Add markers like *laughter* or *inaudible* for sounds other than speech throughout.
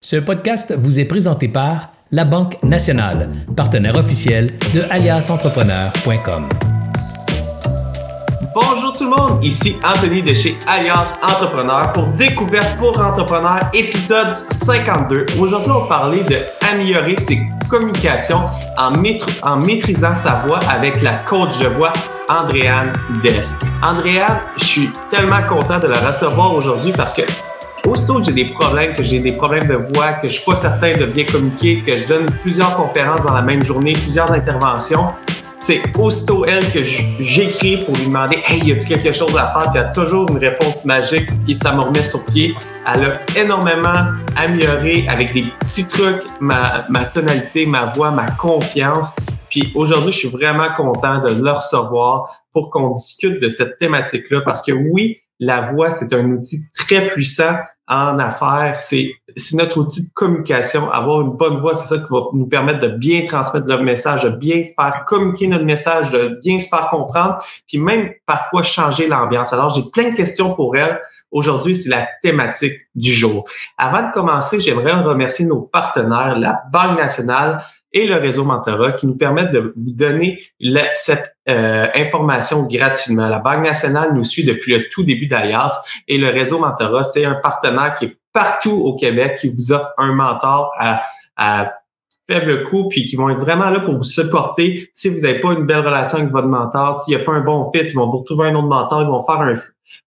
Ce podcast vous est présenté par La Banque Nationale, partenaire officiel de aliasentrepreneur.com. Bonjour tout le monde, ici Anthony de chez Alias Entrepreneur pour Découverte pour Entrepreneurs, épisode 52. Aujourd'hui, on va parler de améliorer ses communications en, en maîtrisant sa voix avec la coach de voix Andréane Dest. Andréane, je suis tellement content de la recevoir aujourd'hui parce que Aussitôt que j'ai des problèmes, que j'ai des problèmes de voix, que je suis pas certain de bien communiquer, que je donne plusieurs conférences dans la même journée, plusieurs interventions, c'est aussitôt elle que j'écris pour lui demander Hey, y a-t-il quelque chose à faire? Tu as toujours une réponse magique, puis ça me remet sur pied. Elle a énormément amélioré avec des petits trucs ma, ma tonalité, ma voix, ma confiance. Puis aujourd'hui, je suis vraiment content de le recevoir pour qu'on discute de cette thématique-là parce que oui, la voix, c'est un outil très puissant en affaires. C'est, notre outil de communication. Avoir une bonne voix, c'est ça qui va nous permettre de bien transmettre notre message, de bien faire communiquer notre message, de bien se faire comprendre, puis même parfois changer l'ambiance. Alors, j'ai plein de questions pour elle. Aujourd'hui, c'est la thématique du jour. Avant de commencer, j'aimerais remercier nos partenaires, la Banque nationale, et le réseau Mentorat qui nous permettent de vous donner cette euh, information gratuitement. La Banque nationale nous suit depuis le tout début d'Alias et le réseau Mentorat, c'est un partenaire qui est partout au Québec qui vous offre un mentor à, à faible coût puis qui vont être vraiment là pour vous supporter si vous n'avez pas une belle relation avec votre mentor, s'il n'y a pas un bon fit, ils vont vous retrouver un autre mentor, ils vont faire un,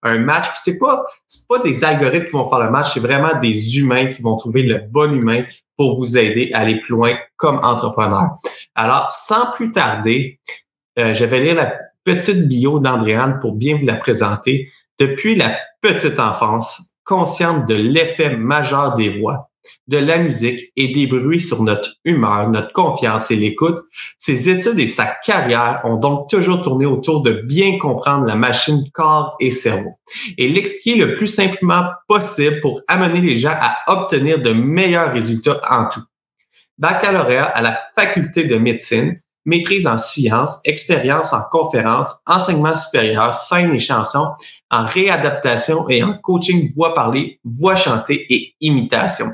un match. Puis c'est pas c'est pas des algorithmes qui vont faire le match, c'est vraiment des humains qui vont trouver le bon humain pour vous aider à aller plus loin comme entrepreneur. Alors, sans plus tarder, euh, je vais lire la petite bio d'Andréane pour bien vous la présenter. Depuis la petite enfance, consciente de l'effet majeur des voix, de la musique et des bruits sur notre humeur, notre confiance et l'écoute, ses études et sa carrière ont donc toujours tourné autour de bien comprendre la machine corps et cerveau et l'expliquer le plus simplement possible pour amener les gens à obtenir de meilleurs résultats en tout. Baccalauréat à la faculté de médecine, maîtrise en sciences, expérience en conférences, enseignement supérieur, scène et chansons, en réadaptation et en coaching voix parlée, voix chantée et imitation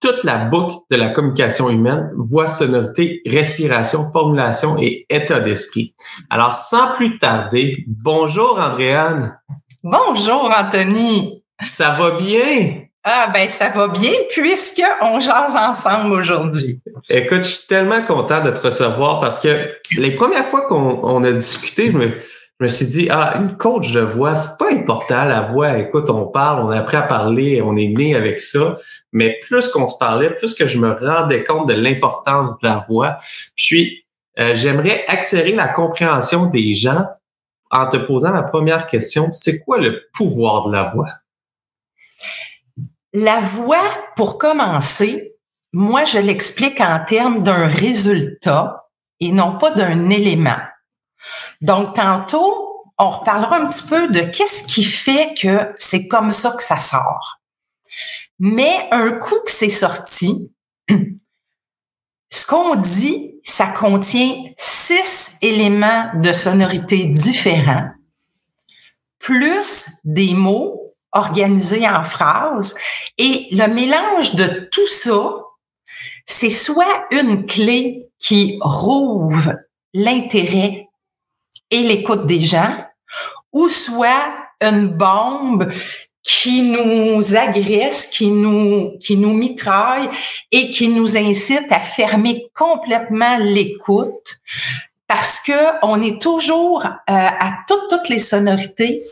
toute la boucle de la communication humaine, voix, sonorité, respiration, formulation et état d'esprit. Alors, sans plus tarder, bonjour Andréane. Bonjour Anthony. Ça va bien? Ah ben ça va bien puisque on jase ensemble aujourd'hui. Écoute, je suis tellement content de te recevoir parce que les premières fois qu'on a discuté, je me, je me suis dit, ah, une coach de voix, c'est pas important, la voix. Écoute, on parle, on a appris à parler, on est né avec ça. Mais plus qu'on se parlait, plus que je me rendais compte de l'importance de la voix. Puis, euh, j'aimerais accélérer la compréhension des gens en te posant la première question. C'est quoi le pouvoir de la voix? La voix, pour commencer, moi, je l'explique en termes d'un résultat et non pas d'un élément. Donc, tantôt, on reparlera un petit peu de qu'est-ce qui fait que c'est comme ça que ça sort. Mais un coup que c'est sorti, *clears throat* ce qu'on dit, ça contient six éléments de sonorité différents, plus des mots organisés en phrases. Et le mélange de tout ça, c'est soit une clé qui rouvre l'intérêt et l'écoute des gens, ou soit une bombe qui nous agresse, qui nous, qui nous mitraille et qui nous incite à fermer complètement l'écoute parce que on est toujours euh, à toutes, toutes les sonorités.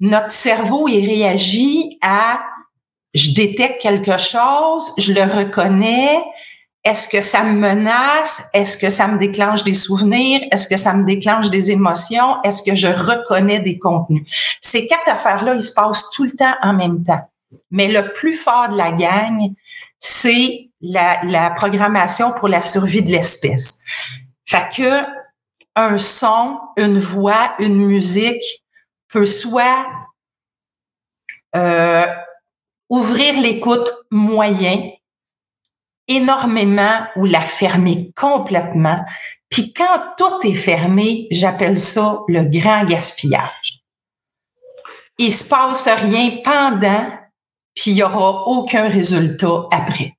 Notre cerveau, il réagit à je détecte quelque chose, je le reconnais, est-ce que ça me menace? Est-ce que ça me déclenche des souvenirs? Est-ce que ça me déclenche des émotions? Est-ce que je reconnais des contenus? Ces quatre affaires-là, ils se passent tout le temps en même temps. Mais le plus fort de la gang, c'est la, la programmation pour la survie de l'espèce. Fait que un son, une voix, une musique peut soit euh, ouvrir l'écoute moyen, énormément ou la fermer complètement. Puis quand tout est fermé, j'appelle ça le grand gaspillage. Il se passe rien pendant, puis il n'y aura aucun résultat après.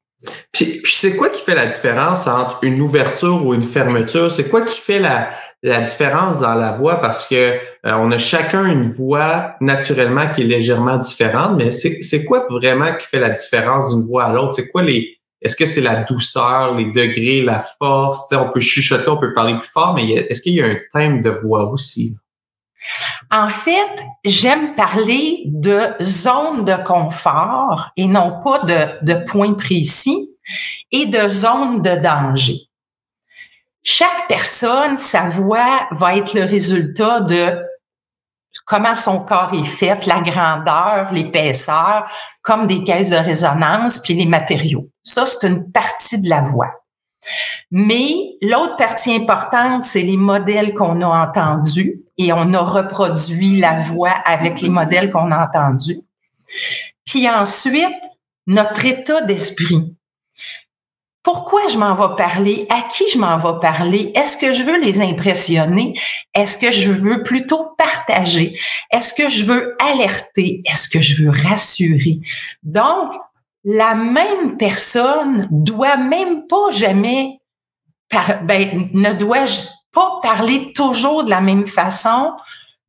Puis, c'est quoi qui fait la différence entre une ouverture ou une fermeture? C'est quoi qui fait la, la différence dans la voix? Parce que euh, on a chacun une voix naturellement qui est légèrement différente, mais c'est quoi vraiment qui fait la différence d'une voix à l'autre? C'est quoi les. Est-ce que c'est la douceur, les degrés, la force? on peut chuchoter, on peut parler plus fort, mais est-ce qu'il y a un thème de voix aussi? En fait, j'aime parler de zone de confort et non pas de, de points précis et de zone de danger. Chaque personne, sa voix va être le résultat de comment son corps est fait, la grandeur, l'épaisseur, comme des caisses de résonance, puis les matériaux. Ça, c'est une partie de la voix. Mais l'autre partie importante, c'est les modèles qu'on a entendus et on a reproduit la voix avec les modèles qu'on a entendus. Puis ensuite, notre état d'esprit. Pourquoi je m'en vais parler? À qui je m'en vais parler? Est-ce que je veux les impressionner? Est-ce que je veux plutôt partager? Est-ce que je veux alerter? Est-ce que je veux rassurer? Donc, la même personne doit même pas jamais, ben, ne doit pas parler toujours de la même façon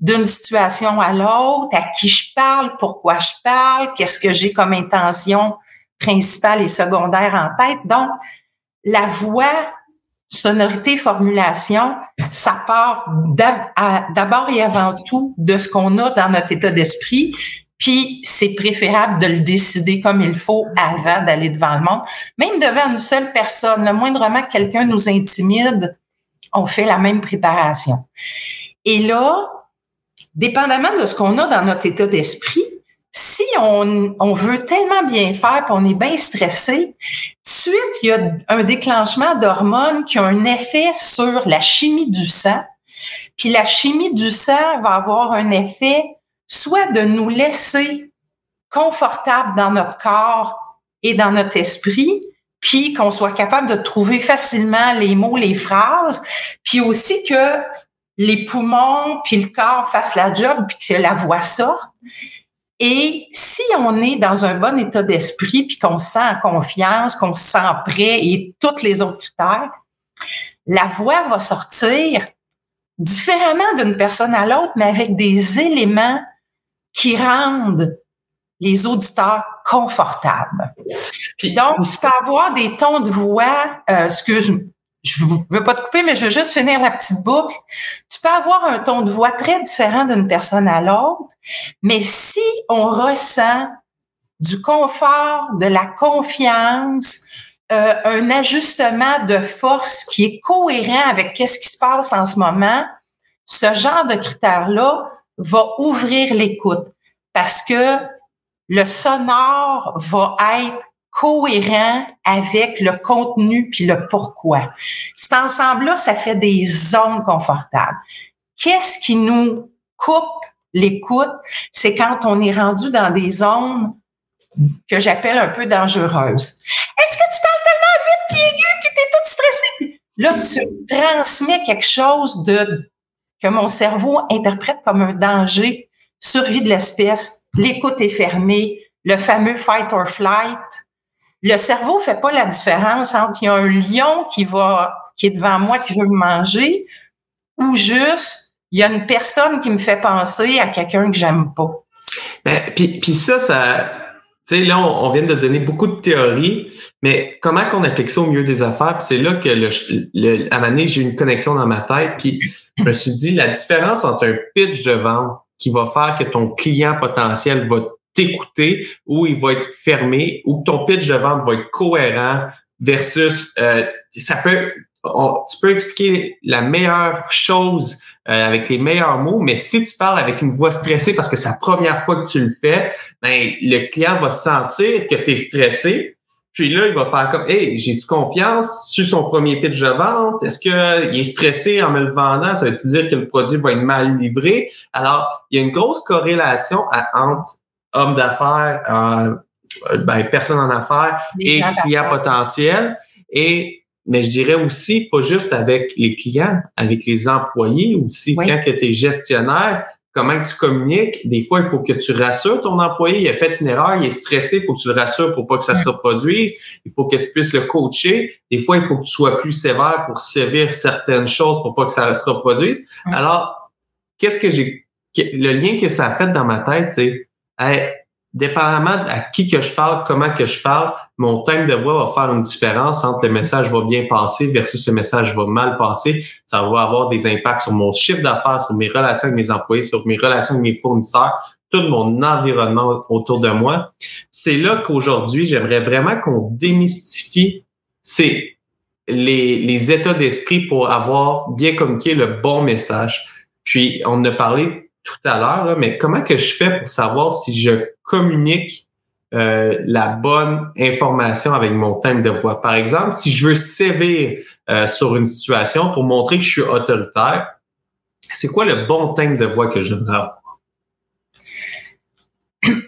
d'une situation à l'autre, à qui je parle, pourquoi je parle, qu'est-ce que j'ai comme intention principale et secondaire en tête. Donc, la voix, sonorité, formulation, ça part d'abord et avant tout de ce qu'on a dans notre état d'esprit, puis c'est préférable de le décider comme il faut avant d'aller devant le monde. Même devant une seule personne, le moindrement que quelqu'un nous intimide, on fait la même préparation. Et là, dépendamment de ce qu'on a dans notre état d'esprit, si on, on, veut tellement bien faire, puis on est bien stressé, suite, il y a un déclenchement d'hormones qui a un effet sur la chimie du sang. Puis la chimie du sang va avoir un effet soit de nous laisser confortables dans notre corps et dans notre esprit, puis qu'on soit capable de trouver facilement les mots, les phrases, puis aussi que les poumons puis le corps fassent la job puis que la voix sorte. Et si on est dans un bon état d'esprit puis qu'on se sent en confiance, qu'on se sent prêt et tous les autres critères, la voix va sortir différemment d'une personne à l'autre, mais avec des éléments qui rendent les auditeurs confortables. Puis, Donc, tu peux avoir des tons de voix, euh, excuse, je veux pas te couper, mais je veux juste finir la petite boucle. Tu peux avoir un ton de voix très différent d'une personne à l'autre, mais si on ressent du confort, de la confiance, euh, un ajustement de force qui est cohérent avec qu'est-ce qui se passe en ce moment, ce genre de critères-là va ouvrir l'écoute parce que le sonore va être cohérent avec le contenu puis le pourquoi. Cet ensemble-là, ça fait des zones confortables. Qu'est-ce qui nous coupe l'écoute? C'est quand on est rendu dans des zones que j'appelle un peu dangereuses. Est-ce que tu parles tellement vite puis aigu puis t'es toute stressée? Là, tu transmets quelque chose de que mon cerveau interprète comme un danger, survie de l'espèce, l'écoute est fermée, le fameux fight or flight. Le cerveau fait pas la différence entre il y a un lion qui va, qui est devant moi, qui veut me manger, ou juste il y a une personne qui me fait penser à quelqu'un que j'aime pas. Ben, puis, puis ça, ça, tu sais, là, on, vient de donner beaucoup de théories, mais comment qu'on applique ça au milieu des affaires? c'est là que, le, le, à un j'ai une connexion dans ma tête, puis je me suis dit, la différence entre un pitch de vente qui va faire que ton client potentiel va t'écouter ou il va être fermé ou que ton pitch de vente va être cohérent versus euh, ça peut tu peux expliquer la meilleure chose euh, avec les meilleurs mots, mais si tu parles avec une voix stressée parce que c'est la première fois que tu le fais, ben le client va sentir que tu es stressé, puis là, il va faire comme, hey, j'ai-tu confiance? Sur son premier pitch de vente? Est-ce qu'il est stressé en me le vendant? Ça veut-tu dire que le produit va être mal livré? Alors, il y a une grosse corrélation entre homme d'affaires, euh, ben, personne en affaires et client potentiel. Et, mais je dirais aussi, pas juste avec les clients, avec les employés aussi. Quand tu es gestionnaire, comment tu communiques. Des fois, il faut que tu rassures ton employé. Il a fait une erreur, il est stressé, il faut que tu le rassures pour pas que ça se reproduise. Il faut que tu puisses le coacher. Des fois, il faut que tu sois plus sévère pour sévir certaines choses pour pas que ça se reproduise. Alors, qu'est-ce que j'ai... Le lien que ça a fait dans ma tête, c'est dépendamment à qui que je parle, comment que je parle, mon thème de voix va faire une différence entre le message va bien passer versus le message va mal passer. Ça va avoir des impacts sur mon chiffre d'affaires, sur mes relations avec mes employés, sur mes relations avec mes fournisseurs, tout mon environnement autour de moi. C'est là qu'aujourd'hui, j'aimerais vraiment qu'on démystifie ces, les, les états d'esprit pour avoir bien communiqué le bon message. Puis, on a parlé tout à l'heure, mais comment que je fais pour savoir si je communique euh, la bonne information avec mon thème de voix? Par exemple, si je veux sévir euh, sur une situation pour montrer que je suis autoritaire, c'est quoi le bon thème de voix que je devrais avoir?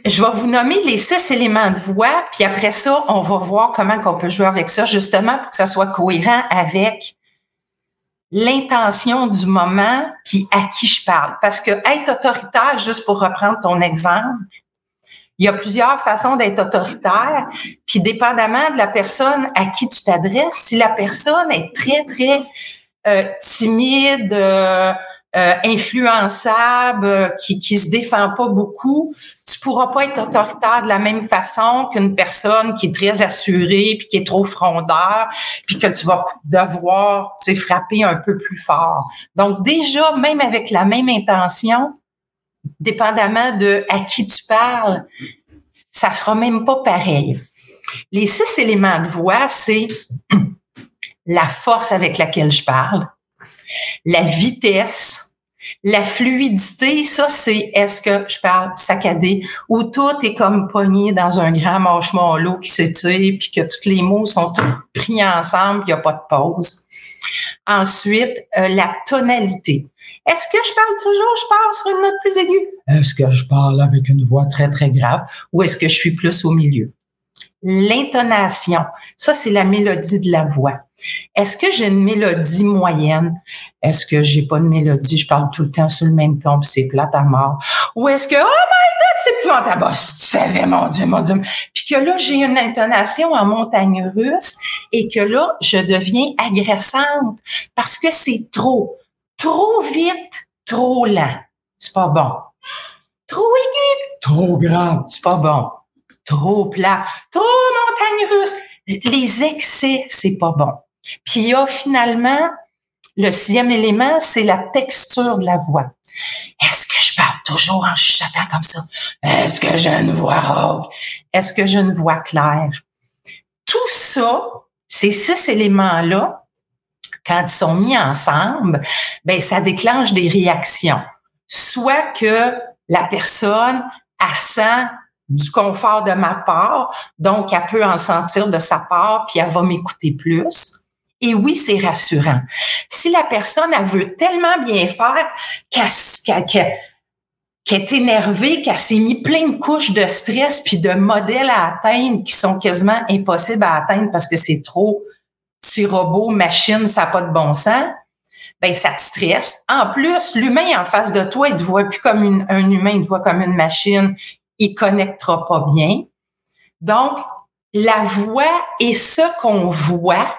Je vais vous nommer les six éléments de voix, puis après ça, on va voir comment on peut jouer avec ça, justement pour que ça soit cohérent avec l'intention du moment puis à qui je parle. Parce que être autoritaire, juste pour reprendre ton exemple, il y a plusieurs façons d'être autoritaire, puis dépendamment de la personne à qui tu t'adresses, si la personne est très, très euh, timide, euh, euh, influençable, qui qui se défend pas beaucoup, pourras pas être autoritaire de la même façon qu'une personne qui est très assurée puis qui est trop frondeur puis que tu vas devoir tu frapper un peu plus fort. Donc déjà même avec la même intention, dépendamment de à qui tu parles, ça sera même pas pareil. Les six éléments de voix, c'est *clears throat* la force avec laquelle je parle, la vitesse, la fluidité, ça, c'est est-ce que je parle saccadé ou tout est comme pogné dans un grand marshmallow qui s'étire puis que tous les mots sont pris ensemble, il n'y a pas de pause. Ensuite, euh, la tonalité. Est-ce que je parle toujours, je parle sur une note plus aiguë? Est-ce que je parle avec une voix très, très grave ou est-ce que je suis plus au milieu? L'intonation, ça, c'est la mélodie de la voix. Est-ce que j'ai une mélodie moyenne? Est-ce que j'ai pas de mélodie? Je parle tout le temps sur le même ton, puis c'est plate à mort. Ou est-ce que, oh my God, c'est plus en tabac, si tu savais, mon Dieu, mon Dieu. Puis que là, j'ai une intonation en montagne russe et que là, je deviens agressante parce que c'est trop. Trop vite, trop lent. C'est pas bon. Trop aigu. Trop grave. C'est pas bon. Trop plat. Trop montagne russe. Les excès, c'est pas bon. Puis il y a finalement le sixième élément, c'est la texture de la voix. Est-ce que je parle toujours en chuchotant comme ça? Est-ce que j'ai une voix rauque? Est-ce que j'ai une voix claire? Tout ça, ces six éléments-là, quand ils sont mis ensemble, ben ça déclenche des réactions. Soit que la personne a sent du confort de ma part, donc elle peut en sentir de sa part, puis elle va m'écouter plus et oui, c'est rassurant. Si la personne, elle veut tellement bien faire qu'elle est énervée, qu'elle s'est mis plein de couches de stress puis de modèles à atteindre qui sont quasiment impossibles à atteindre parce que c'est trop petit robot, machine, ça n'a pas de bon sens, ben ça te stresse. En plus, l'humain en face de toi, il te voit plus comme un humain, il te voit comme une machine, il connectera pas bien. Donc, la voix est ce qu'on voit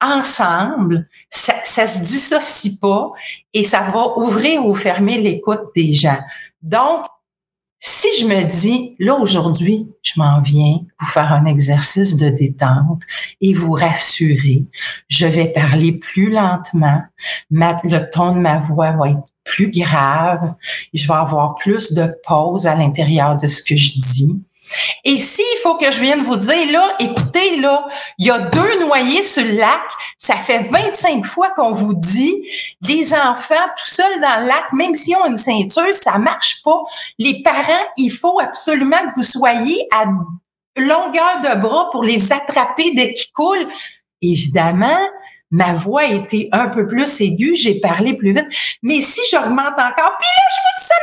ensemble, ça, ça se dissocie pas et ça va ouvrir ou fermer l'écoute des gens. Donc, si je me dis, là aujourd'hui, je m'en viens vous faire un exercice de détente et vous rassurer, je vais parler plus lentement, le ton de ma voix va être plus grave, je vais avoir plus de pause à l'intérieur de ce que je dis. Et s'il faut que je vienne vous dire, là, écoutez, là, il y a deux noyés sur le lac, ça fait 25 fois qu'on vous dit, les enfants tout seuls dans le lac, même s'ils ont une ceinture, ça marche pas. Les parents, il faut absolument que vous soyez à longueur de bras pour les attraper dès qu'ils coulent. Évidemment, ma voix était un peu plus aiguë, j'ai parlé plus vite. Mais si j'augmente encore, puis là, je vous dis ça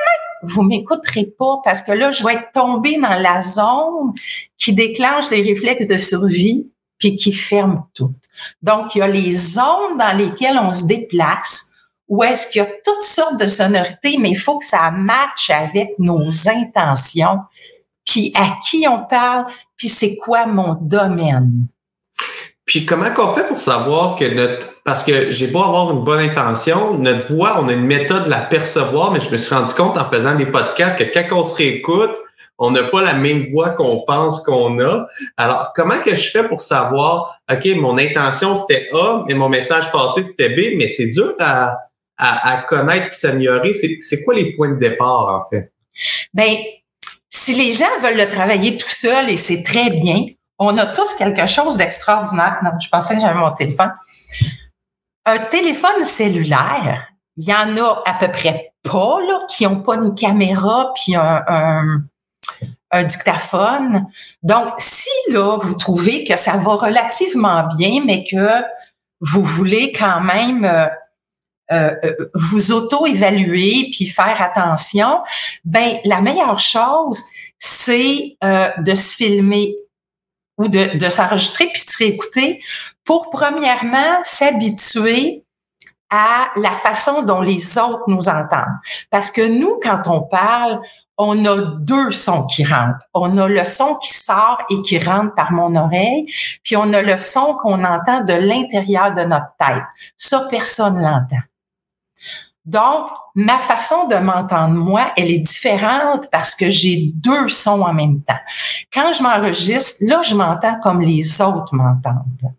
vous m'écouterez pas parce que là, je vais être tombée dans la zone qui déclenche les réflexes de survie puis qui ferme tout. Donc, il y a les zones dans lesquelles on se déplace où est-ce qu'il y a toutes sortes de sonorités, mais il faut que ça matche avec nos intentions, puis à qui on parle, puis c'est quoi mon domaine. Puis comment qu'on fait pour savoir que notre parce que j'ai beau avoir une bonne intention, notre voix, on a une méthode de la percevoir, mais je me suis rendu compte en faisant des podcasts que quand on se réécoute, on n'a pas la même voix qu'on pense qu'on a. Alors, comment que je fais pour savoir, OK, mon intention c'était A, mais mon message passé c'était B, mais c'est dur à, à, connaître et s'améliorer. C'est quoi les points de départ, en fait? Ben, si les gens veulent le travailler tout seul et c'est très bien, on a tous quelque chose d'extraordinaire. Je pensais que j'avais mon téléphone. Un téléphone cellulaire, il y en a à peu près pas, là, qui n'ont pas une caméra puis un dictaphone. Donc, si là, vous trouvez que ça va relativement bien, mais que vous voulez quand même euh, euh, euh, vous auto-évaluer puis faire attention, ben la meilleure chose, c'est de se filmer ou de, de s'enregistrer puis de se réécouter pour premièrement s'habituer à la façon dont les autres nous entendent. Parce que nous, quand on parle, on a deux sons qui rentrent. On a le son qui sort et qui rentre par mon oreille, puis on a le son qu'on entend de l'intérieur de notre tête. Ça, personne l'entend. Donc, ma façon de m'entendre, moi, elle est différente parce que j'ai deux sons en même temps. Quand je m'enregistre, là, je m'entends comme les autres m'entendent.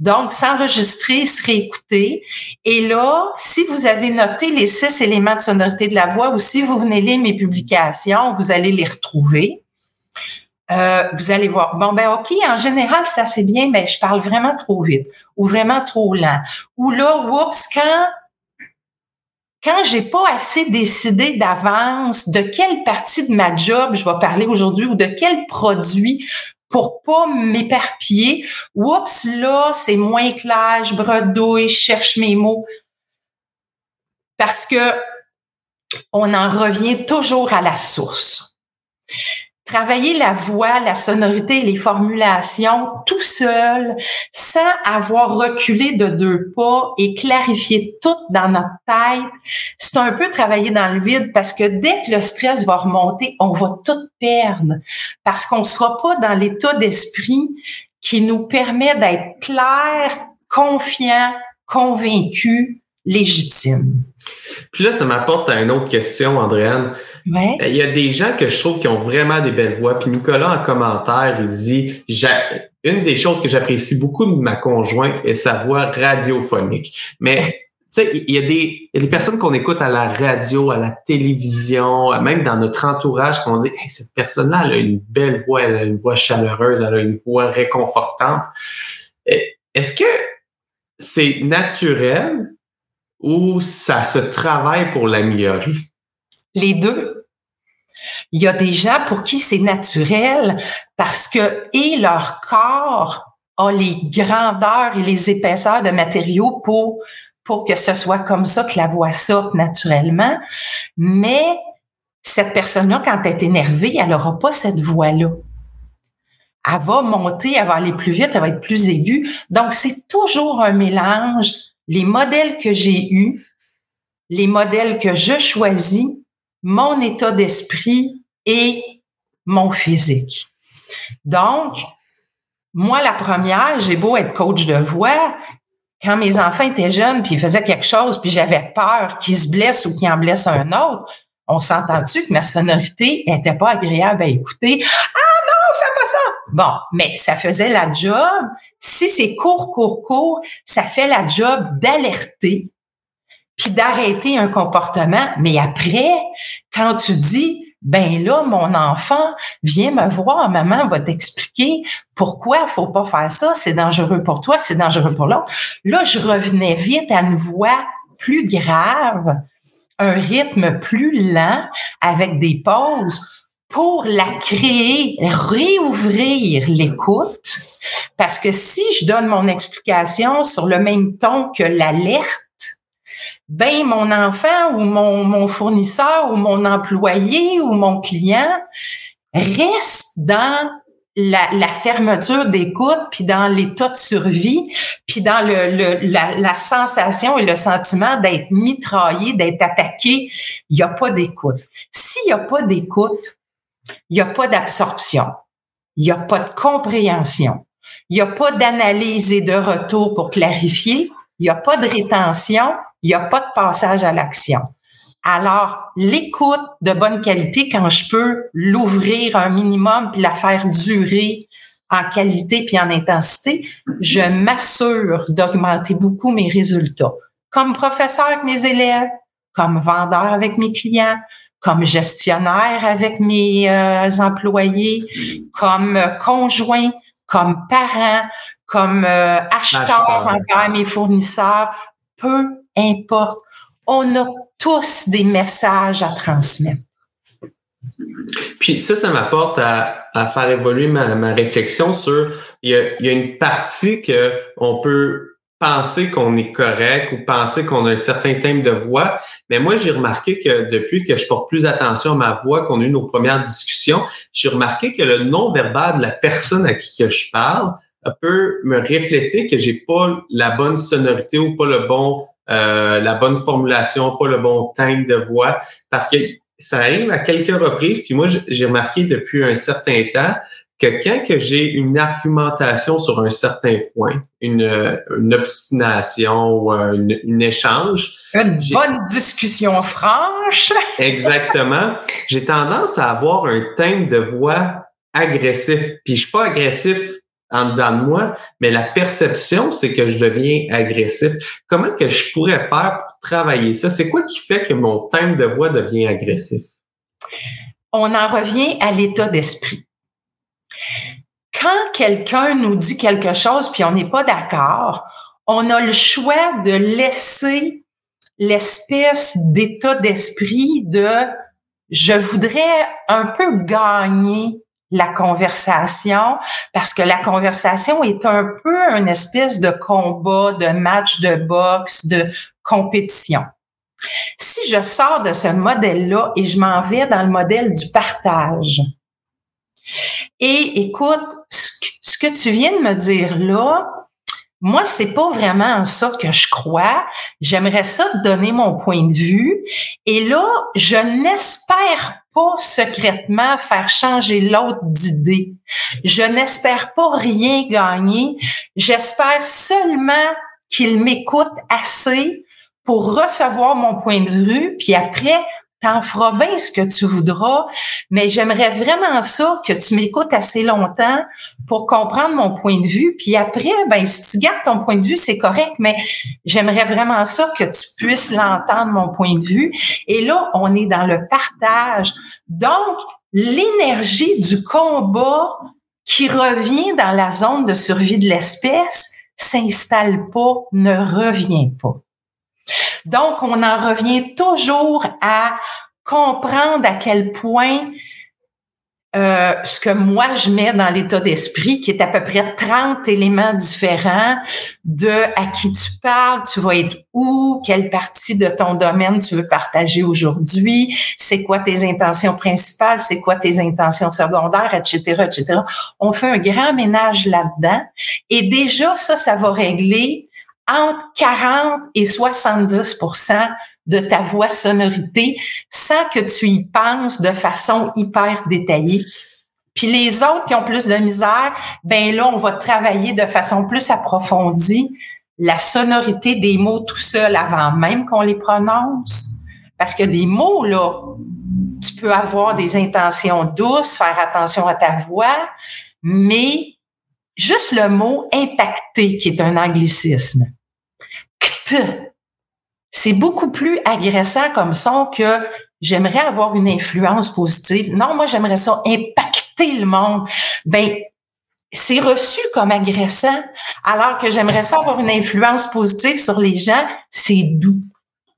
Donc, s'enregistrer, se réécouter. Et là, si vous avez noté les six éléments de sonorité de la voix ou si vous venez lire mes publications, vous allez les retrouver. Euh, vous allez voir. Bon, ben OK, en général, c'est assez bien, mais je parle vraiment trop vite ou vraiment trop lent. Ou là, oups, quand quand j'ai pas assez décidé d'avance de quelle partie de ma job je vais parler aujourd'hui ou de quel produit pour pas m'éparpiller. Oups, là, c'est moins clair, je bredouille, je cherche mes mots. Parce que on en revient toujours à la source travailler la voix, la sonorité, les formulations tout seul, sans avoir reculé de deux pas et clarifier tout dans notre tête, c'est un peu travailler dans le vide parce que dès que le stress va remonter, on va tout perdre parce qu'on sera pas dans l'état d'esprit qui nous permet d'être clair, confiant, convaincu, légitime. Puis là, ça m'apporte à une autre question, Andréane. Ouais. Il y a des gens que je trouve qui ont vraiment des belles voix. Puis Nicolas, en commentaire, il dit une des choses que j'apprécie beaucoup de ma conjointe est sa voix radiophonique. Mais tu sais, il y, a des, il y a des personnes qu'on écoute à la radio, à la télévision, même dans notre entourage, qu'on dit cette personne-là, elle a une belle voix, elle a une voix chaleureuse, elle a une voix réconfortante. Est-ce que c'est naturel ou ça se travaille pour l'améliorer? Les deux. Il y a des gens pour qui c'est naturel parce que et leur corps a les grandeurs et les épaisseurs de matériaux pour pour que ce soit comme ça que la voix sorte naturellement. Mais cette personne-là, quand elle est énervée, elle n'aura pas cette voix-là. Elle va monter, elle va aller plus vite, elle va être plus aiguë. Donc, c'est toujours un mélange les modèles que j'ai eus, les modèles que je choisis, mon état d'esprit et mon physique. Donc, moi, la première, j'ai beau être coach de voix, quand mes enfants étaient jeunes, puis ils faisaient quelque chose, puis j'avais peur qu'ils se blessent ou qu'ils en blessent un autre, on s'entend-tu que ma sonorité n'était pas agréable à écouter? ça. Bon, mais ça faisait la job. Si c'est court, court, court, ça fait la job d'alerter puis d'arrêter un comportement. Mais après, quand tu dis, ben là, mon enfant, viens me voir, maman va t'expliquer pourquoi faut pas faire ça, c'est dangereux pour toi, c'est dangereux pour l'autre. Là, je revenais vite à une voix plus grave, un rythme plus lent avec des pauses pour la créer, réouvrir l'écoute, parce que si je donne mon explication sur le même ton que l'alerte, ben mon enfant ou mon, mon fournisseur ou mon employé ou mon client reste dans la, fermeture d'écoute, puis dans l'état de survie, puis dans le, la, sensation et le sentiment d'être mitraillé, d'être attaqué, il n'y a pas d'écoute. S'il n'y a pas d'écoute, il n'y a pas d'absorption, il n'y a pas de compréhension, il n'y a pas d'analyse et de retour pour clarifier, il n'y a pas de rétention, il n'y a pas de passage à l'action. Alors, l'écoute de bonne qualité, quand je peux l'ouvrir un minimum puis la faire durer en qualité puis en intensité, je m'assure d'augmenter beaucoup mes résultats. Comme professeur avec mes élèves, comme vendeur avec mes clients, comme gestionnaire avec mes euh, employés, comme conjoint, comme parent, comme euh, acheteur envers mes fournisseurs, peu On a tous des messages à transmettre. Puis ça, ça m'apporte à, faire évoluer ma, réflexion sur il y, a, une partie que on peut penser qu'on est correct ou penser qu'on a un certain thème de voix. Mais moi, j'ai remarqué que depuis que je porte plus attention à ma voix, qu'on a eu nos premières discussions, j'ai remarqué que le non-verbal de la personne à qui je parle peut me refléter que j'ai pas la bonne sonorité ou pas le bon euh, la bonne formulation, pas le bon thème de voix, parce que ça arrive à quelques reprises. Puis moi, j'ai remarqué depuis un certain temps que quand que j'ai une argumentation sur un certain point, une, une obstination ou un une échange. Une bonne discussion franche. *laughs* exactement. J'ai tendance à avoir un thème de voix agressif. Puis je suis pas agressif en dedans de moi, mais la perception, c'est que je deviens agressif. Comment que je pourrais faire pour travailler ça? C'est quoi qui fait que mon thème de voix devient agressif? On en revient à l'état d'esprit. Quand quelqu'un nous dit quelque chose puis on n'est pas d'accord, on a le choix de laisser l'espèce d'état d'esprit de je voudrais un peu gagner la conversation parce que la conversation est un peu une espèce de combat, de match de boxe, de compétition. Si je sors de ce modèle-là et je m'en vais dans le modèle du partage, et écoute, ce que tu viens de me dire là, moi, c'est pas vraiment en ça que je crois. J'aimerais ça donner mon point de vue. Et là, je n'espère pas secrètement faire changer l'autre d'idée. Je n'espère pas rien gagner. J'espère seulement qu'il m'écoute assez pour recevoir mon point de vue, puis après t'en feras bien ce que tu voudras, mais j'aimerais vraiment ça que tu m'écoutes assez longtemps pour comprendre mon point de vue. Puis après, ben si tu gardes ton point de vue, c'est correct, mais j'aimerais vraiment ça que tu puisses l'entendre, mon point de vue. Et là, on est dans le partage. Donc, l'énergie du combat qui revient dans la zone de survie de l'espèce s'installe pas, ne revient pas. Donc, on en revient toujours à comprendre à quel point euh, ce que moi je mets dans l'état d'esprit, qui est à peu près 30 éléments différents de à qui tu parles, tu vas être où, quelle partie de ton domaine tu veux partager aujourd'hui, c'est quoi tes intentions principales, c'est quoi tes intentions secondaires, etc., etc. On fait un grand ménage là-dedans et déjà ça, ça va régler entre 40 et 70% de ta voix sonorité sans que tu y penses de façon hyper détaillée. Puis les autres qui ont plus de misère, ben là, on va travailler de façon plus approfondie la sonorité des mots tout seul avant même qu'on les prononce. Parce que des mots, là, tu peux avoir des intentions douces, faire attention à ta voix, mais juste le mot impacté, qui est un anglicisme. C'est beaucoup plus agressant comme son que j'aimerais avoir une influence positive. Non, moi, j'aimerais ça impacter le monde. Ben, c'est reçu comme agressant, alors que j'aimerais ça avoir une influence positive sur les gens, c'est doux.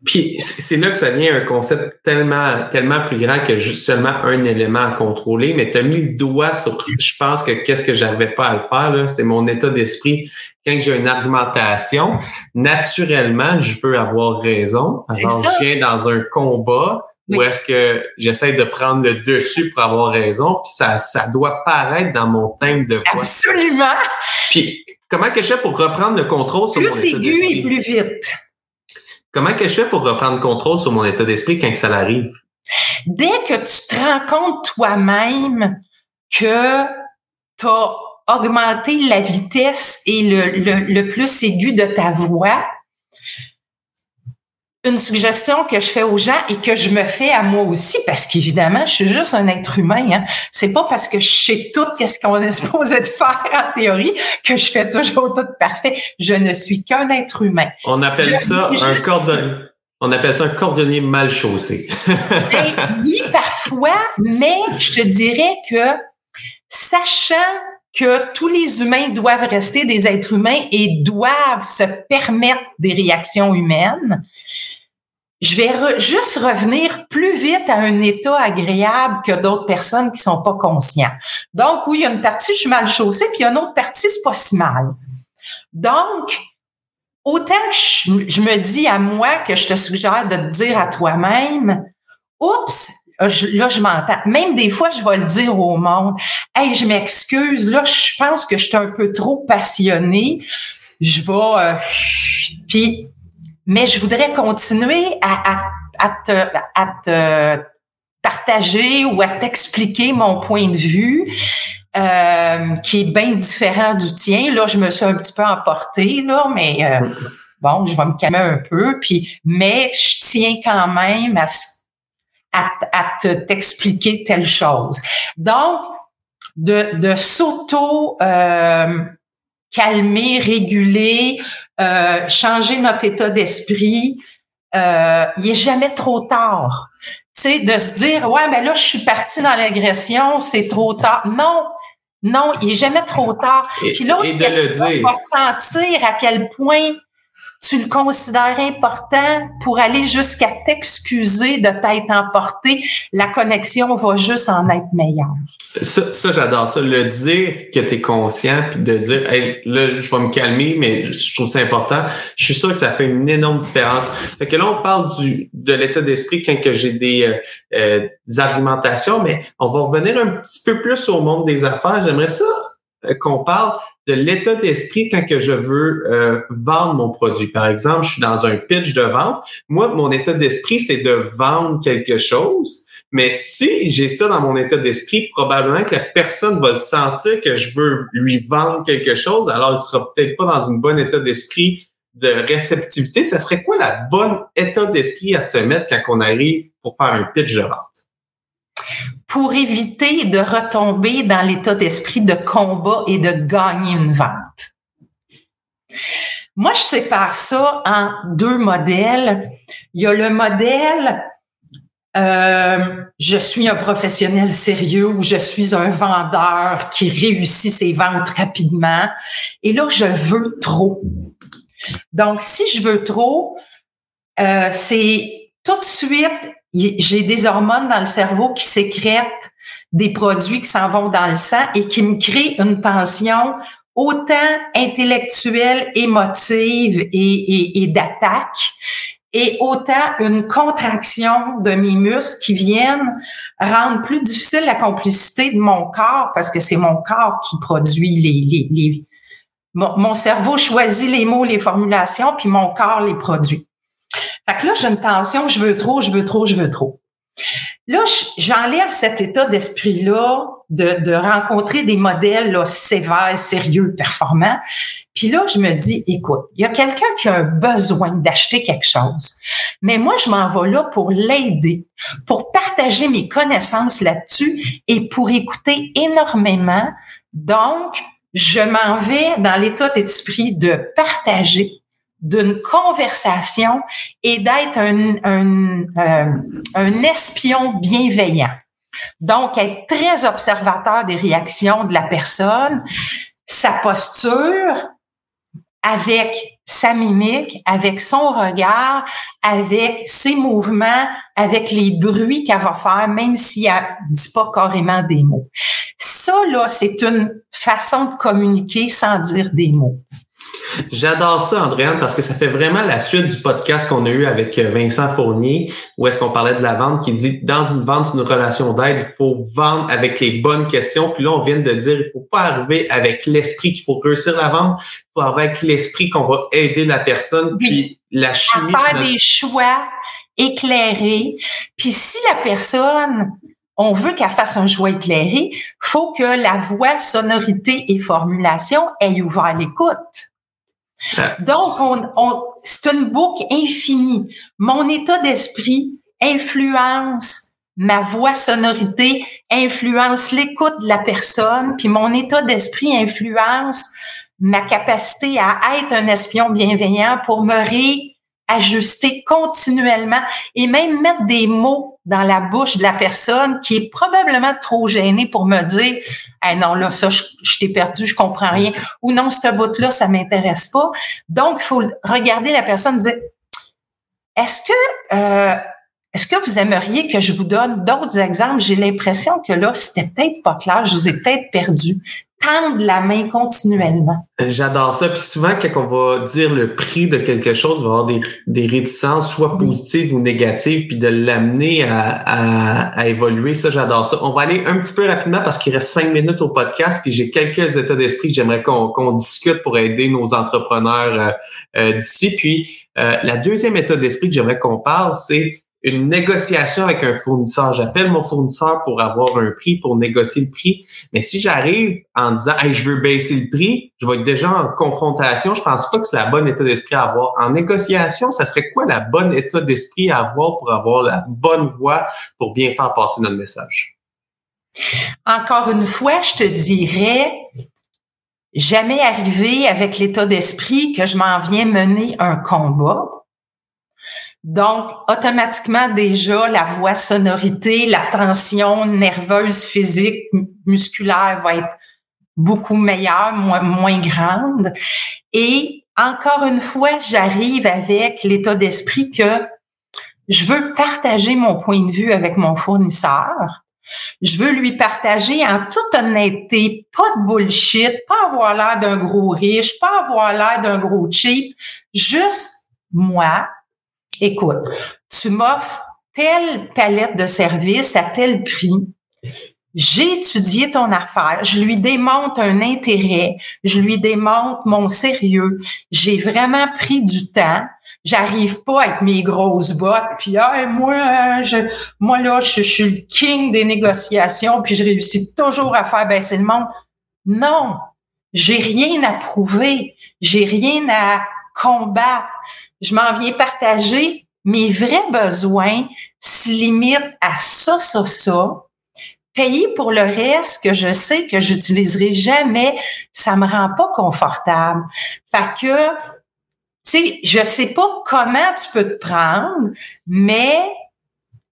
Puis c'est là que ça devient un concept tellement tellement plus grand que seulement un élément à contrôler, mais tu as mis le doigt sur je pense que qu'est-ce que j'avais pas à le faire c'est mon état d'esprit quand j'ai une argumentation, naturellement, je veux avoir raison. Alors je viens dans un combat ou est-ce que j'essaie de prendre le dessus pour avoir raison, puis ça, ça doit paraître dans mon thème de voix. Absolument. Puis comment que je fais pour reprendre le contrôle sur plus mon état aigu et plus vite. Comment que je fais pour reprendre le contrôle sur mon état d'esprit quand que ça arrive? Dès que tu te rends compte toi-même que tu as augmenté la vitesse et le, le, le plus aigu de ta voix, une suggestion que je fais aux gens et que je me fais à moi aussi, parce qu'évidemment, je suis juste un être humain. Hein. C'est pas parce que je sais tout qu'est-ce qu'on est *laughs* supposé de faire en théorie que je fais toujours tout parfait. Je ne suis qu'un être humain. On appelle Je ça un cordonnier. On appelle ça un cordonnier mal chaussé. *laughs* Ben, oui, parfois, mais je te dirais que sachant que tous les humains doivent rester des êtres humains et doivent se permettre des réactions humaines, je vais re- juste revenir plus vite à un état agréable que d'autres personnes qui sont pas conscients. Donc, oui, il y a une partie, je suis mal chaussée, puis il y a une autre partie, c'est pas si mal. Donc, autant que je, je me dis à moi que je te suggère de te dire à toi-même, oups, là, je m'entends. Même des fois, je vais le dire au monde. Hey, je m'excuse. Là, je pense que je suis un peu trop passionnée. Je vais, euh, puis, mais je voudrais continuer à, à, à te, à te partager ou à t'expliquer mon point de vue. euh, qui est bien différent du tien. Là, je me suis un petit peu emportée, là, mais euh, bon, je vais me calmer un peu. Puis, mais je tiens quand même à, à, à te t'expliquer telle chose. Donc, de, de s'auto euh, calmer, réguler, euh, changer notre état d'esprit, euh, il est jamais trop tard. Tu sais, de se dire, ouais, mais là, je suis partie dans l'agression, c'est trop tard. Non, non, il est jamais trop tard. Et, Puis l'autre personne va sentir à quel point tu le considères important pour aller jusqu'à t'excuser de t'être emporté. La connexion va juste en être meilleure. Ça, ça j'adore ça. Le dire que tu es conscient, puis de dire, hey, là, je vais me calmer, mais je trouve ça important. Je suis sûr que ça fait une énorme différence. Fait que là, on parle du de l'état d'esprit quand que j'ai des, euh, euh, des argumentations, mais on va revenir un petit peu plus au monde des affaires. J'aimerais ça euh, qu'on parle de l'état d'esprit quand que je veux euh, vendre mon produit. Par exemple, je suis dans un pitch de vente. Moi, mon état d'esprit, c'est de vendre quelque chose. Mais si j'ai ça dans mon état d'esprit, probablement que la personne va sentir que je veux lui vendre quelque chose, alors il sera peut-être pas dans une bonne état d'esprit de réceptivité. Ça serait quoi la bonne état d'esprit à se mettre quand on arrive pour faire un pitch de vente? Pour éviter de retomber dans l'état d'esprit de combat et de gagner une vente. Moi, je sépare ça en deux modèles. Il y a le modèle euh, je suis un professionnel sérieux ou je suis un vendeur qui réussit ses ventes rapidement. Et là, je veux trop. Donc, si je veux trop, euh, c'est tout de suite, j'ai des hormones dans le cerveau qui sécrètent des produits qui s'en vont dans le sang et qui me créent une tension autant intellectuelle, émotive et, et d'attaque et autant une contraction de mes muscles qui viennent rendre plus difficile la complicité de mon corps parce que c'est mon corps qui produit les, les, les mon, cerveau choisit les mots, les formulations, puis mon corps les produit. Fait que là, j'ai une tension, je veux trop, je veux trop, je veux trop. Là, j'enlève cet état d'esprit-là de, de rencontrer des modèles là, sévères, sérieux, performants. Puis là, je me dis, écoute, il y a quelqu'un qui a un besoin d'acheter quelque chose. Mais moi, je m'en vais là pour l'aider, pour partager mes connaissances là-dessus et pour écouter énormément. Donc, je m'en vais dans l'état d'esprit de partager, d'une conversation et d'être un, un, euh, un espion bienveillant. Donc, être très observateur des réactions de la personne, sa posture, avec sa mimique, avec son regard, avec ses mouvements, avec les bruits qu'elle va faire, même si elle dit pas carrément des mots. Ça, là, c'est une façon de communiquer sans dire des mots. J'adore ça, Andréane, parce que ça fait vraiment la suite du podcast qu'on a eu avec euh, Vincent Fournier, où est-ce qu'on parlait de la vente, qui dit dans une vente, une relation d'aide, il faut vendre avec les bonnes questions. Puis là, on vient de dire, il faut pas arriver avec l'esprit qu'il faut réussir la vente, il faut arriver avec l'esprit qu'on va aider la personne, puis la chimie. À faire des choix éclairés. Puis si la personne on veut qu'elle fasse un choix éclairé, faut que la voix, sonorité et formulation aient ouvert l'écoute. Donc, on, c'est une boucle infinie. Mon état d'esprit influence ma voix sonorité, influence l'écoute de la personne, puis mon état d'esprit influence ma capacité à être un espion bienveillant pour me réajuster continuellement et même mettre des mots dans la bouche de la personne qui est probablement trop gênée pour me dire hey, non là ça je, t'ai perdu je comprends rien ou non ce bout là ça m'intéresse pas donc il faut regarder la personne et dire est-ce que euh, est-ce que vous aimeriez que je vous donne d'autres exemples? J'ai l'impression que là, c'était peut-être pas clair, je vous ai peut-être perdu tendre la main continuellement. J'adore ça. Puis souvent, quand on va dire le prix de quelque chose, il va y avoir des, des réticences, soit positives ou négatives, puis de l'amener à, à, évoluer. Ça, j'adore ça. On va aller un petit peu rapidement parce qu'il reste cinq minutes au podcast, puis j'ai quelques états d'esprit que j'aimerais qu'on discute pour aider nos entrepreneurs euh, euh, d'ici. Puis euh, la deuxième état d'esprit que j'aimerais qu'on parle, c'est une négociation avec un fournisseur. J'appelle mon fournisseur pour avoir un prix, pour négocier le prix. Mais si j'arrive en disant hey, je veux baisser le prix, je vais être déjà en confrontation. Je pense pas que c'est la bonne état d'esprit à avoir. En négociation, ça serait quoi la bonne état d'esprit à avoir pour avoir la bonne voix pour bien faire passer notre message? Encore une fois, je te dirais jamais arriver avec l'état d'esprit que je m'en viens mener un combat donc, automatiquement, déjà, la voix sonorité, la tension nerveuse, physique, musculaire va être beaucoup meilleure, moins, grande. Et encore une fois, j'arrive avec l'état d'esprit que je veux partager mon point de vue avec mon fournisseur. Je veux lui partager en toute honnêteté, pas de bullshit, pas avoir l'air d'un gros riche, pas avoir l'air d'un gros cheap, juste moi, écoute, tu m'offres telle palette de services à tel prix. J'ai étudié ton affaire, je lui démontre un intérêt, je lui démontre mon sérieux. J'ai vraiment pris du temps. J'arrive pas avec mes grosses bottes, puis moi, je, moi là, je, je, suis le king des négociations, puis je réussis toujours à faire baisser le monde. Non, j'ai rien à prouver, j'ai rien à combattre je m'en viens partager mes vrais besoins se limitent à ça, ça, ça. Payer pour le reste que je sais que j'utiliserai jamais, ça me rend pas confortable. Fait que, tu sais, je sais pas comment tu peux te prendre, mais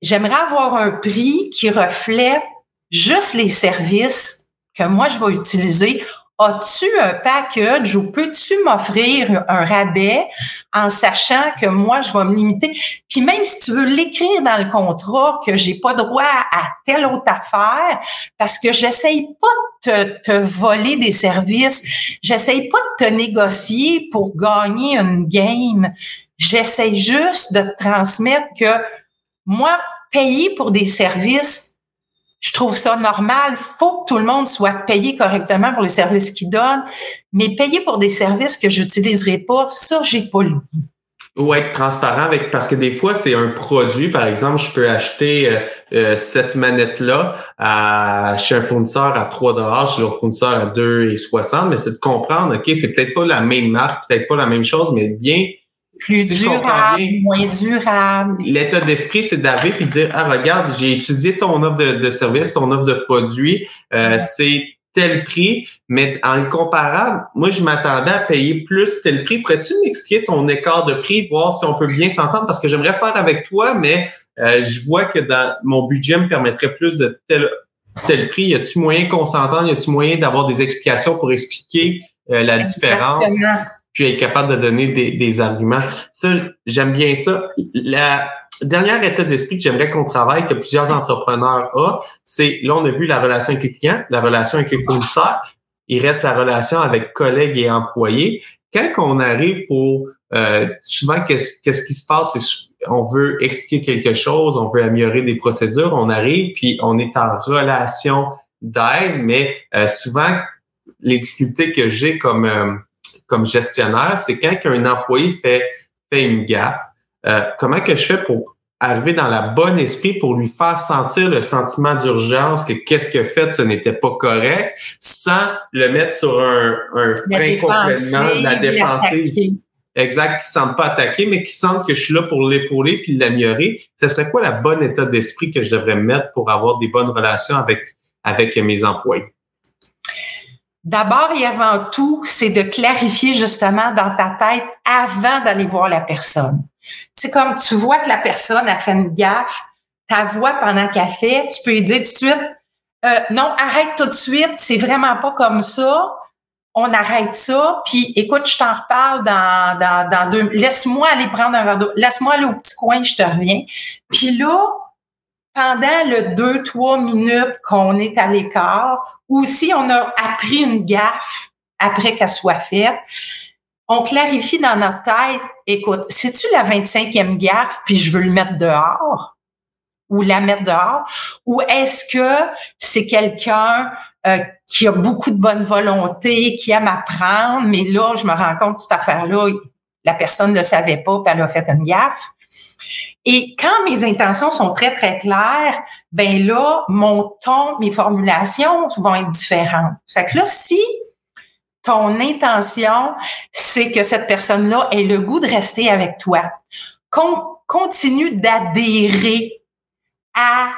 j'aimerais avoir un prix qui reflète juste les services que moi je vais utiliser As-tu un package ou peux-tu m'offrir un rabais en sachant que moi, je vais me limiter? Puis même si tu veux l'écrire dans le contrat que j'ai pas droit à telle autre affaire, parce que j'essaye pas de te, te voler des services, j'essaye pas de te négocier pour gagner une game. J'essaye juste de te transmettre que moi, payer pour des services, je trouve ça normal. Faut que tout le monde soit payé correctement pour les services qu'il donne, mais payer pour des services que j'utiliserai pas, ça, j'ai pas le goût. Ou être transparent avec parce que des fois c'est un produit par exemple je peux acheter euh, euh, cette manette là à, chez un fournisseur à 3 dollars chez l'autre fournisseur à 2,60 mais c'est de comprendre ok c'est peut-être pas la même marque peut-être pas la même chose mais bien plus durable, moins durable. L'état d'esprit, c'est et de dire, ah, regarde, j'ai étudié ton offre de, de service, ton offre de produit, euh, c'est tel prix, mais en le comparant, moi, je m'attendais à payer plus tel prix. Pourrais-tu m'expliquer ton écart de prix, voir si on peut bien s'entendre? Parce que j'aimerais faire avec toi, mais euh, je vois que dans mon budget me permettrait plus de tel, tel prix. Y a-tu moyen qu'on s'entende? Y a-tu moyen d'avoir des explications pour expliquer euh, la différence? Puis être capable de donner des, des arguments. Ça, j'aime bien ça. La dernière état d'esprit que j'aimerais qu'on travaille, que plusieurs entrepreneurs ont, c'est, là, on a vu la relation avec les clients, la relation avec les fournisseurs. il reste la relation avec collègues et employés. Quand on arrive pour euh, souvent qu'est-ce qu'est-ce qui se passe, on veut expliquer quelque chose, on veut améliorer des procédures, on arrive puis on est en relation d'aide, mais euh, souvent les difficultés que j'ai comme euh, comme gestionnaire, c'est quand un employé fait fait une gaffe, comment que je fais pour arriver dans la bonne esprit pour lui faire sentir le sentiment d'urgence que qu'est-ce que fait ce n'était pas correct sans le mettre sur un, un frein complètement la défensive. Exact, qui ne semble pas attaquer, mais qui semble que je suis là pour l'épauler puis l'améliorer. Ce serait quoi la bonne état d'esprit que je devrais mettre pour avoir des bonnes relations avec, avec mes employés? D'abord et avant tout, c'est de clarifier justement dans ta tête avant d'aller voir la personne. C'est comme tu vois que la personne a fait une gaffe, ta voix pendant qu'elle fait, tu peux lui dire tout de suite, euh, non, arrête tout de suite, c'est vraiment pas comme ça. On arrête ça, puis écoute, je t'en reparle dans, dans, dans deux. Laisse-moi aller prendre un verre d'eau. Laisse-moi aller au petit coin, je te reviens. Puis là, pendant le deux, trois minutes qu'on est à l'écart, ou si on a appris une gaffe après qu'elle soit faite, on clarifie dans notre tête, écoute, c'est-tu la 25e gaffe, puis je veux le mettre dehors? Ou la mettre dehors? Ou est-ce que c'est quelqu'un euh, qui a beaucoup de bonne volonté, qui aime apprendre, mais là, je me rends compte que cette affaire-là, la personne ne le savait pas, puis elle a fait une gaffe. Et quand mes intentions sont très, très claires, ben là, mon ton, mes formulations vont être différentes. Fait que là, si ton intention, c'est que cette personne-là ait le goût de rester avec toi, qu'on continue d'adhérer à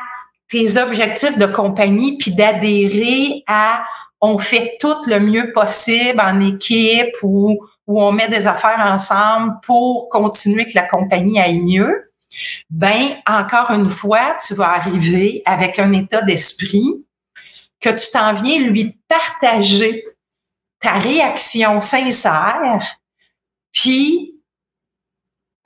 tes objectifs de compagnie, puis d'adhérer à on fait tout le mieux possible en équipe ou, ou on met des affaires ensemble pour continuer que la compagnie aille mieux ben encore une fois, tu vas arriver avec un état d'esprit que tu t'en viens lui partager ta réaction sincère, puis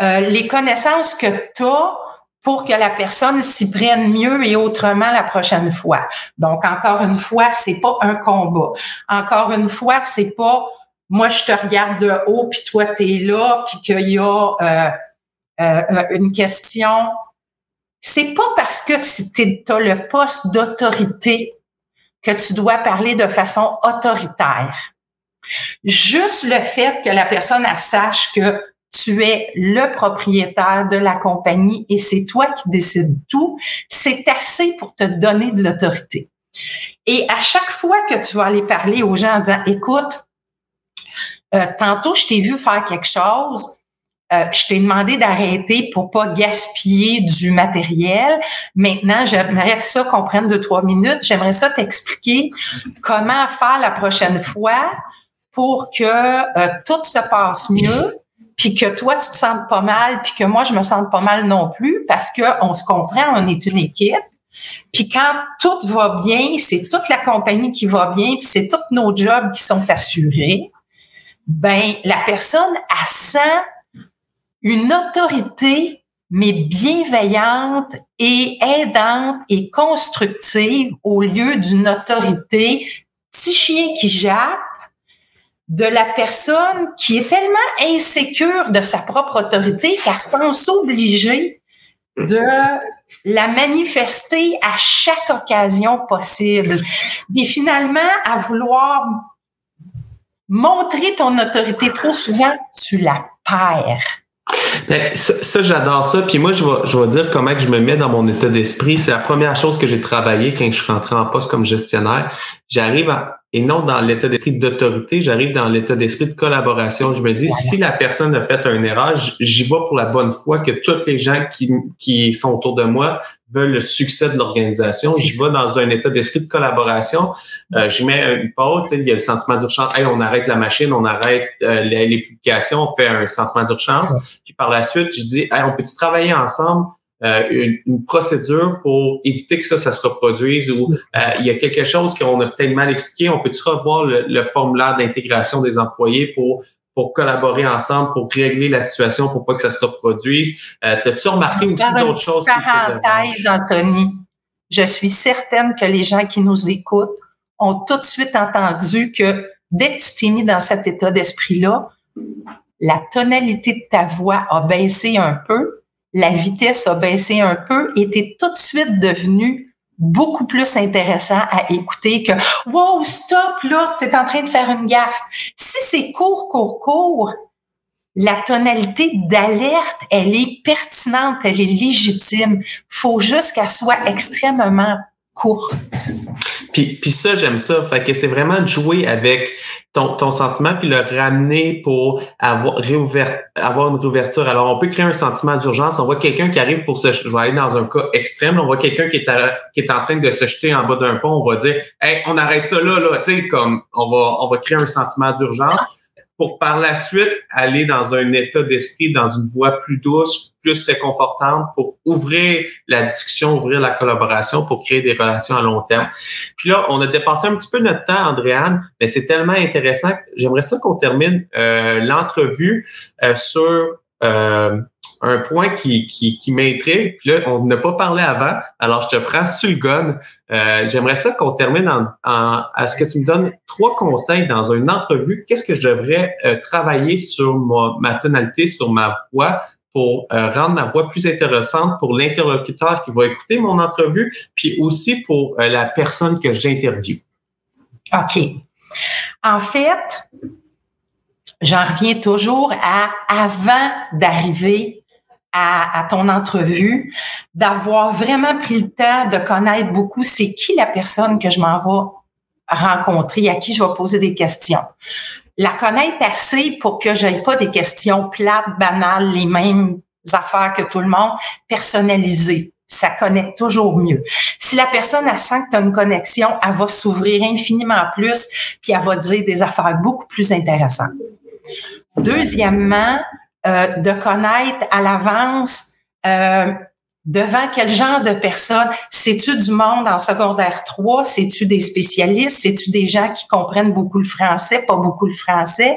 euh, les connaissances que tu as pour que la personne s'y prenne mieux et autrement la prochaine fois. Donc, encore une fois, c'est pas un combat. Encore une fois, c'est pas moi je te regarde de haut puis toi tu es là puis qu'il y a euh, euh, euh, une question. C'est pas parce que tu as le poste d'autorité que tu dois parler de façon autoritaire. Juste le fait que la personne sache que tu es le propriétaire de la compagnie et c'est toi qui décides tout, c'est assez pour te donner de l'autorité. Et à chaque fois que tu vas aller parler aux gens en disant, écoute, euh, tantôt je t'ai vu faire quelque chose, euh, je t'ai demandé d'arrêter pour pas gaspiller du matériel. Maintenant, j'aimerais ça qu'on prenne deux, trois minutes. J'aimerais ça t'expliquer comment faire la prochaine fois pour que euh, tout se passe mieux, puis que toi, tu te sentes pas mal, puis que moi, je me sente pas mal non plus, parce que on se comprend, on est une équipe. Puis quand tout va bien, c'est toute la compagnie qui va bien, puis c'est tous nos jobs qui sont assurés. Ben, la personne, a sent une autorité, mais bienveillante et aidante et constructive au lieu d'une autorité petit chien qui jappe de la personne qui est tellement insécure de sa propre autorité qu'elle se pense obligée de la manifester à chaque occasion possible. Mais finalement, à vouloir montrer ton autorité trop souvent, tu la perds. Ben, ça, j'adore ça. Puis moi, je vais, je vais dire comment je me mets dans mon état d'esprit. C'est la première chose que j'ai travaillé quand je suis rentré en poste comme gestionnaire. J'arrive et non dans l'état d'esprit d'autorité, j'arrive dans l'état d'esprit de collaboration. Je me dis, si la personne a fait un erreur, j'y vais pour la bonne foi que tous les gens qui, qui sont autour de moi veulent le succès de l'organisation. J'y vais dans un état d'esprit de collaboration. Euh, je mets une pause, il y a le sentiment d'urgence. Hey, on arrête la machine, on arrête euh, les, publications, on fait un sentiment d'urgence. Puis par la suite, je dis, hey, on peut-tu travailler ensemble? Euh, une, procédure pour éviter que ça, ça se reproduise ou euh, il y a quelque chose qu'on a peut-être mal expliqué, on peut-tu revoir le, formulaire d'intégration des employés pour pour collaborer ensemble, pour régler la situation, pour pas que ça se reproduise? Euh, T'as-tu remarqué aussi d'autres choses? Parenthèse, Anthony. Je suis certaine que les gens qui nous écoutent ont tout de suite entendu que dès que tu t'es mis dans cet état d'esprit-là, la tonalité de ta voix a baissé un peu, la vitesse a baissé un peu et t'es tout de suite devenu beaucoup plus intéressant à écouter que wow stop là t'es en train de faire une gaffe si c'est court court court la tonalité d'alerte elle est pertinente elle est légitime faut juste qu'elle soit extrêmement courte. Puis, puis ça, j'aime ça. Fait que c'est vraiment de jouer avec ton, ton sentiment puis le ramener pour avoir, réouvert, avoir une réouverture. Alors, on peut créer un sentiment d'urgence. On voit quelqu'un qui arrive pour se... Je vais aller dans un cas extrême. On voit quelqu'un qui est, qui est en train de se jeter en bas d'un pont. On va dire, hey, on arrête ça là, là. Tu sais, comme on va, on va créer un sentiment d'urgence pour par la suite aller dans un état d'esprit, dans une voie plus douce, plus réconfortante, pour ouvrir la discussion, ouvrir la collaboration, pour créer des relations à long terme. Puis là, on a dépassé un petit peu notre temps, Andréane, mais c'est tellement intéressant. J'aimerais ça qu'on termine euh, l'entrevue euh, sur euh, un point qui, qui, qui m'intrigue. Puis là, on n'a pas parlé avant, alors je te prends sur le gun. Euh, j'aimerais ça qu'on termine en, en, à ce que tu me donnes trois conseils dans une entrevue. Qu'est-ce que je devrais euh, travailler sur ma, ma, tonalité, sur ma voix pour euh, rendre ma voix plus intéressante pour l'interlocuteur qui va écouter mon entrevue, puis aussi pour la personne que j'interviewe? OK. En fait, j'en reviens toujours à avant d'arriver à, ton entrevue, d'avoir vraiment pris le temps de connaître beaucoup c'est qui la personne que je m'en vais rencontrer, à qui je vais poser des questions. La connaître assez pour que j'aille pas des questions plates, banales, les mêmes affaires que tout le monde, personnalisées. Ça connecte toujours mieux. Si la personne elle sent que tu as une connexion, elle va s'ouvrir infiniment plus, puis elle va dire des affaires beaucoup plus intéressantes. Deuxièmement, euh, de connaître à l'avance euh, devant quel genre de personnes. C'est-tu du monde en secondaire 3? C'est-tu des spécialistes? C'est-tu des gens qui comprennent beaucoup le français, pas beaucoup le français?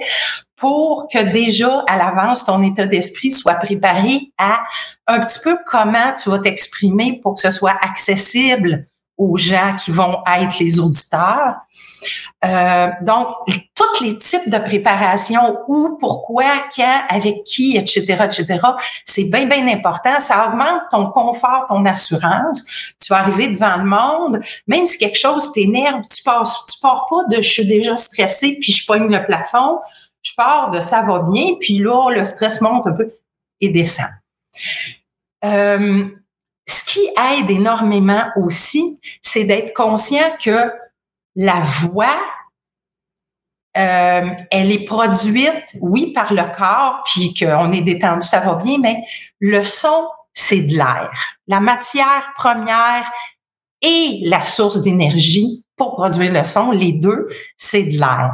Pour que déjà, à l'avance, ton état d'esprit soit préparé à un petit peu comment tu vas t'exprimer pour que ce soit accessible aux gens qui vont être les auditeurs. Euh, donc, tous les types de préparation, où, pourquoi, quand, avec qui, etc., etc., c'est bien, bien important. Ça augmente ton confort, ton assurance. Tu vas arriver devant le monde, même si quelque chose t'énerve, tu passes, tu pars pas de je suis déjà stressé puis je pogne le plafond. Je pars de ça va bien, puis là, le stress monte un peu et descend. Euh, ce qui aide énormément aussi, c'est d'être conscient que la voix, euh, elle est produite, oui, par le corps, puis qu'on est détendu, ça va bien, mais le son, c'est de l'air. La matière première et la source d'énergie pour produire le son, les deux, c'est de l'air.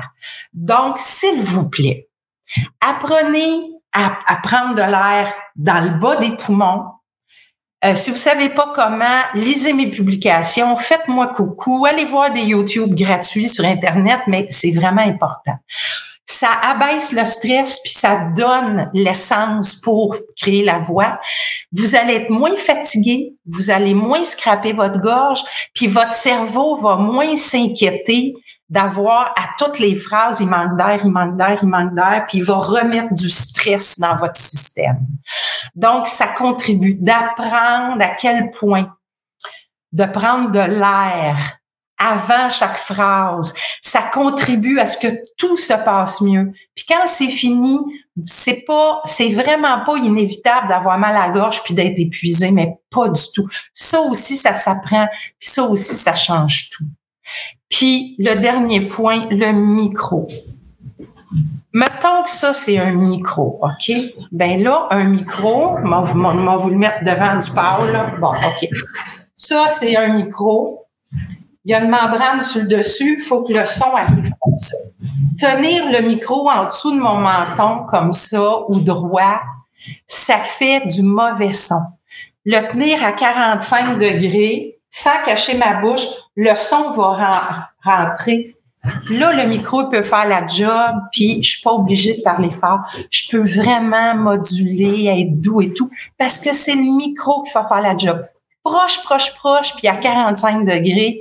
Donc, s'il vous plaît, apprenez à, à prendre de l'air dans le bas des poumons, euh, si vous savez pas comment, lisez mes publications, faites-moi coucou, allez voir des YouTube gratuits sur Internet, mais c'est vraiment important. Ça abaisse le stress, puis ça donne l'essence pour créer la voix. Vous allez être moins fatigué, vous allez moins scraper votre gorge, puis votre cerveau va moins s'inquiéter d'avoir à toutes les phrases, il manque d'air, il manque d'air, il manque d'air, puis il va remettre du stress dans votre système. Donc, ça contribue d'apprendre à quel point de prendre de l'air avant chaque phrase, ça contribue à ce que tout se passe mieux. Puis quand c'est fini, c'est pas, c'est vraiment pas inévitable d'avoir mal à la gorge puis d'être épuisé, mais pas du tout. Ça aussi, ça s'apprend, puis ça aussi, ça change tout. Puis le dernier point, le micro. Mettons que ça, c'est un micro, OK? Ben là, un micro, on va vous le mettre devant du pâle. Bon, OK. Ça, c'est un micro. Il y a une membrane sur le dessus. Il faut que le son arrive comme ça. Tenir le micro en dessous de mon menton comme ça ou droit, ça fait du mauvais son. Le tenir à 45 degrés, sans cacher ma bouche, le son va rentrer. Là, le micro peut faire la job, puis je suis pas obligée de parler fort. Je peux vraiment moduler, être doux et tout, parce que c'est le micro qui va faire la job. Proche, proche, proche, puis à 45 degrés.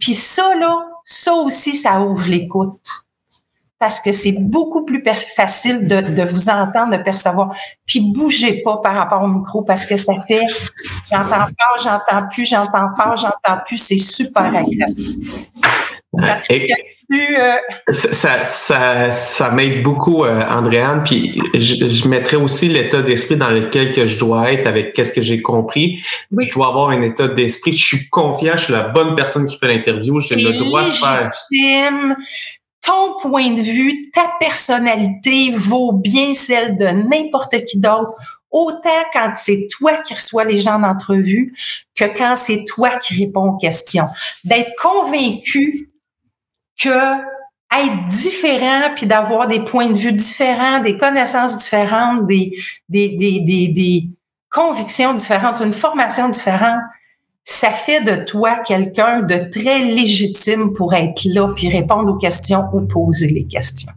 Puis ça, là, ça aussi, ça ouvre l'écoute. Parce que c'est beaucoup plus facile de, de, vous entendre, de percevoir. Puis bougez pas par rapport au micro parce que ça fait j'entends fort, j'entends plus, j'entends fort, j'entends plus. C'est super agressif. Ça euh, ça, ça, ça m'aide beaucoup, euh, Andréane. Puis je, je mettrais aussi l'état d'esprit dans lequel que je dois être avec qu'est-ce que j'ai compris. Je dois avoir un état d'esprit. Je suis confiant, je suis la bonne personne qui fait l'interview. J'ai le droit de faire. Ton point de vue, ta personnalité vaut bien celle de n'importe qui d'autre autant quand c'est toi qui reçois les gens d'entrevue que quand c'est toi qui réponds aux questions. D'être convaincu que être différent puis d'avoir des points de vue différents, des connaissances différentes, des, des, des, des, des convictions différentes, une formation différente, ça fait de toi quelqu'un de très légitime pour être là puis répondre aux questions ou poser les questions.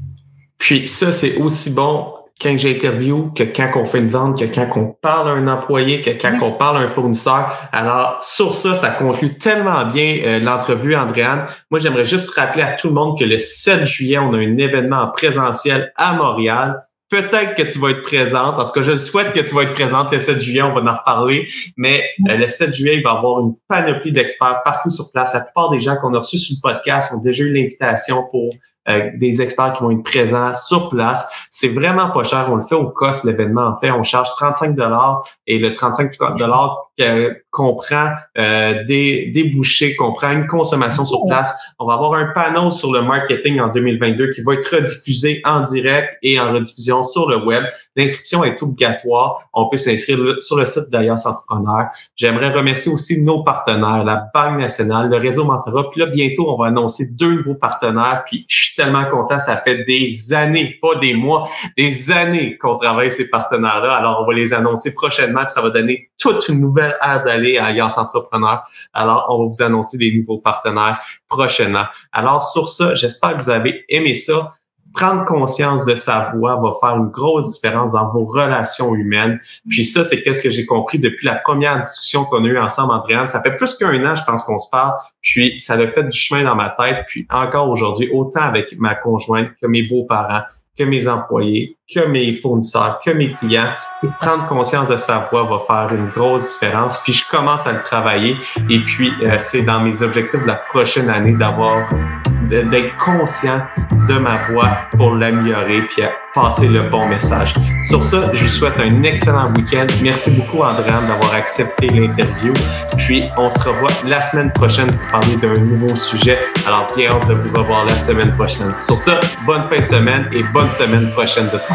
Puis ça, c'est aussi bon quand j'interview que quand on fait une vente, que quand on parle à un employé, que quand on parle à un fournisseur. Alors, sur ça, ça conclut tellement bien euh, l'entrevue, Andréane. Moi, j'aimerais juste rappeler à tout le monde que le 7 juillet, on a un événement en présentiel à Montréal. Peut-être que tu vas être présente. En tout cas, je souhaite que tu vas être présente le 7 juillet. On va en reparler. Mais euh, le 7 juillet, il va y avoir une panoplie d'experts partout sur place. La plupart des gens qu'on a reçus sur le podcast ont déjà eu l'invitation pour euh, des experts qui vont être présents sur place. C'est vraiment pas cher. On le fait au cost, l'événement. En fait, on charge 35 dollars et le 35 dollars comprend euh, des, des bouchées, comprend une consommation sur place. On va avoir un panel sur le marketing en 2022 qui va être rediffusé en direct et en rediffusion sur le web. L'inscription est obligatoire. On peut s'inscrire sur le site d'Alias Entrepreneur. J'aimerais remercier aussi nos partenaires, la Banque nationale, le réseau Mentorat. Puis là, bientôt, on va annoncer deux nouveaux partenaires. Puis je suis tellement content. Ça fait des années, pas des mois, des années qu'on travaille ces partenaires-là. Alors, on va les annoncer prochainement. Puis ça va donner toute une nouvelle d'aller à Alliance Entrepreneur. Alors, on va vous annoncer des nouveaux partenaires prochainement. Alors, sur ça, j'espère que vous avez aimé ça prendre conscience de sa voix va faire une grosse différence dans vos relations humaines. Puis ça, c'est qu'est-ce que j'ai compris depuis la première discussion qu'on a eue ensemble, Andréane. Ça fait plus qu'un an, je pense qu'on se parle. Puis ça a fait du chemin dans ma tête. Puis encore aujourd'hui, autant avec ma conjointe que mes beaux-parents, que mes employés, que mes fournisseurs, que mes clients. Prendre conscience de sa voix va faire une grosse différence. Puis je commence à le travailler. Et puis euh, c'est dans mes objectifs de la prochaine année d'avoir d'être conscient de ma voix pour l'améliorer puis passer le bon message. Sur ça, je vous souhaite un excellent week-end. Merci beaucoup, Andréane, d'avoir accepté l'interview. Puis, on se revoit la semaine prochaine pour parler d'un nouveau sujet. Alors, bien hâte de vous revoir la semaine prochaine. Sur ça, bonne fin de semaine et bonne semaine prochaine de travail.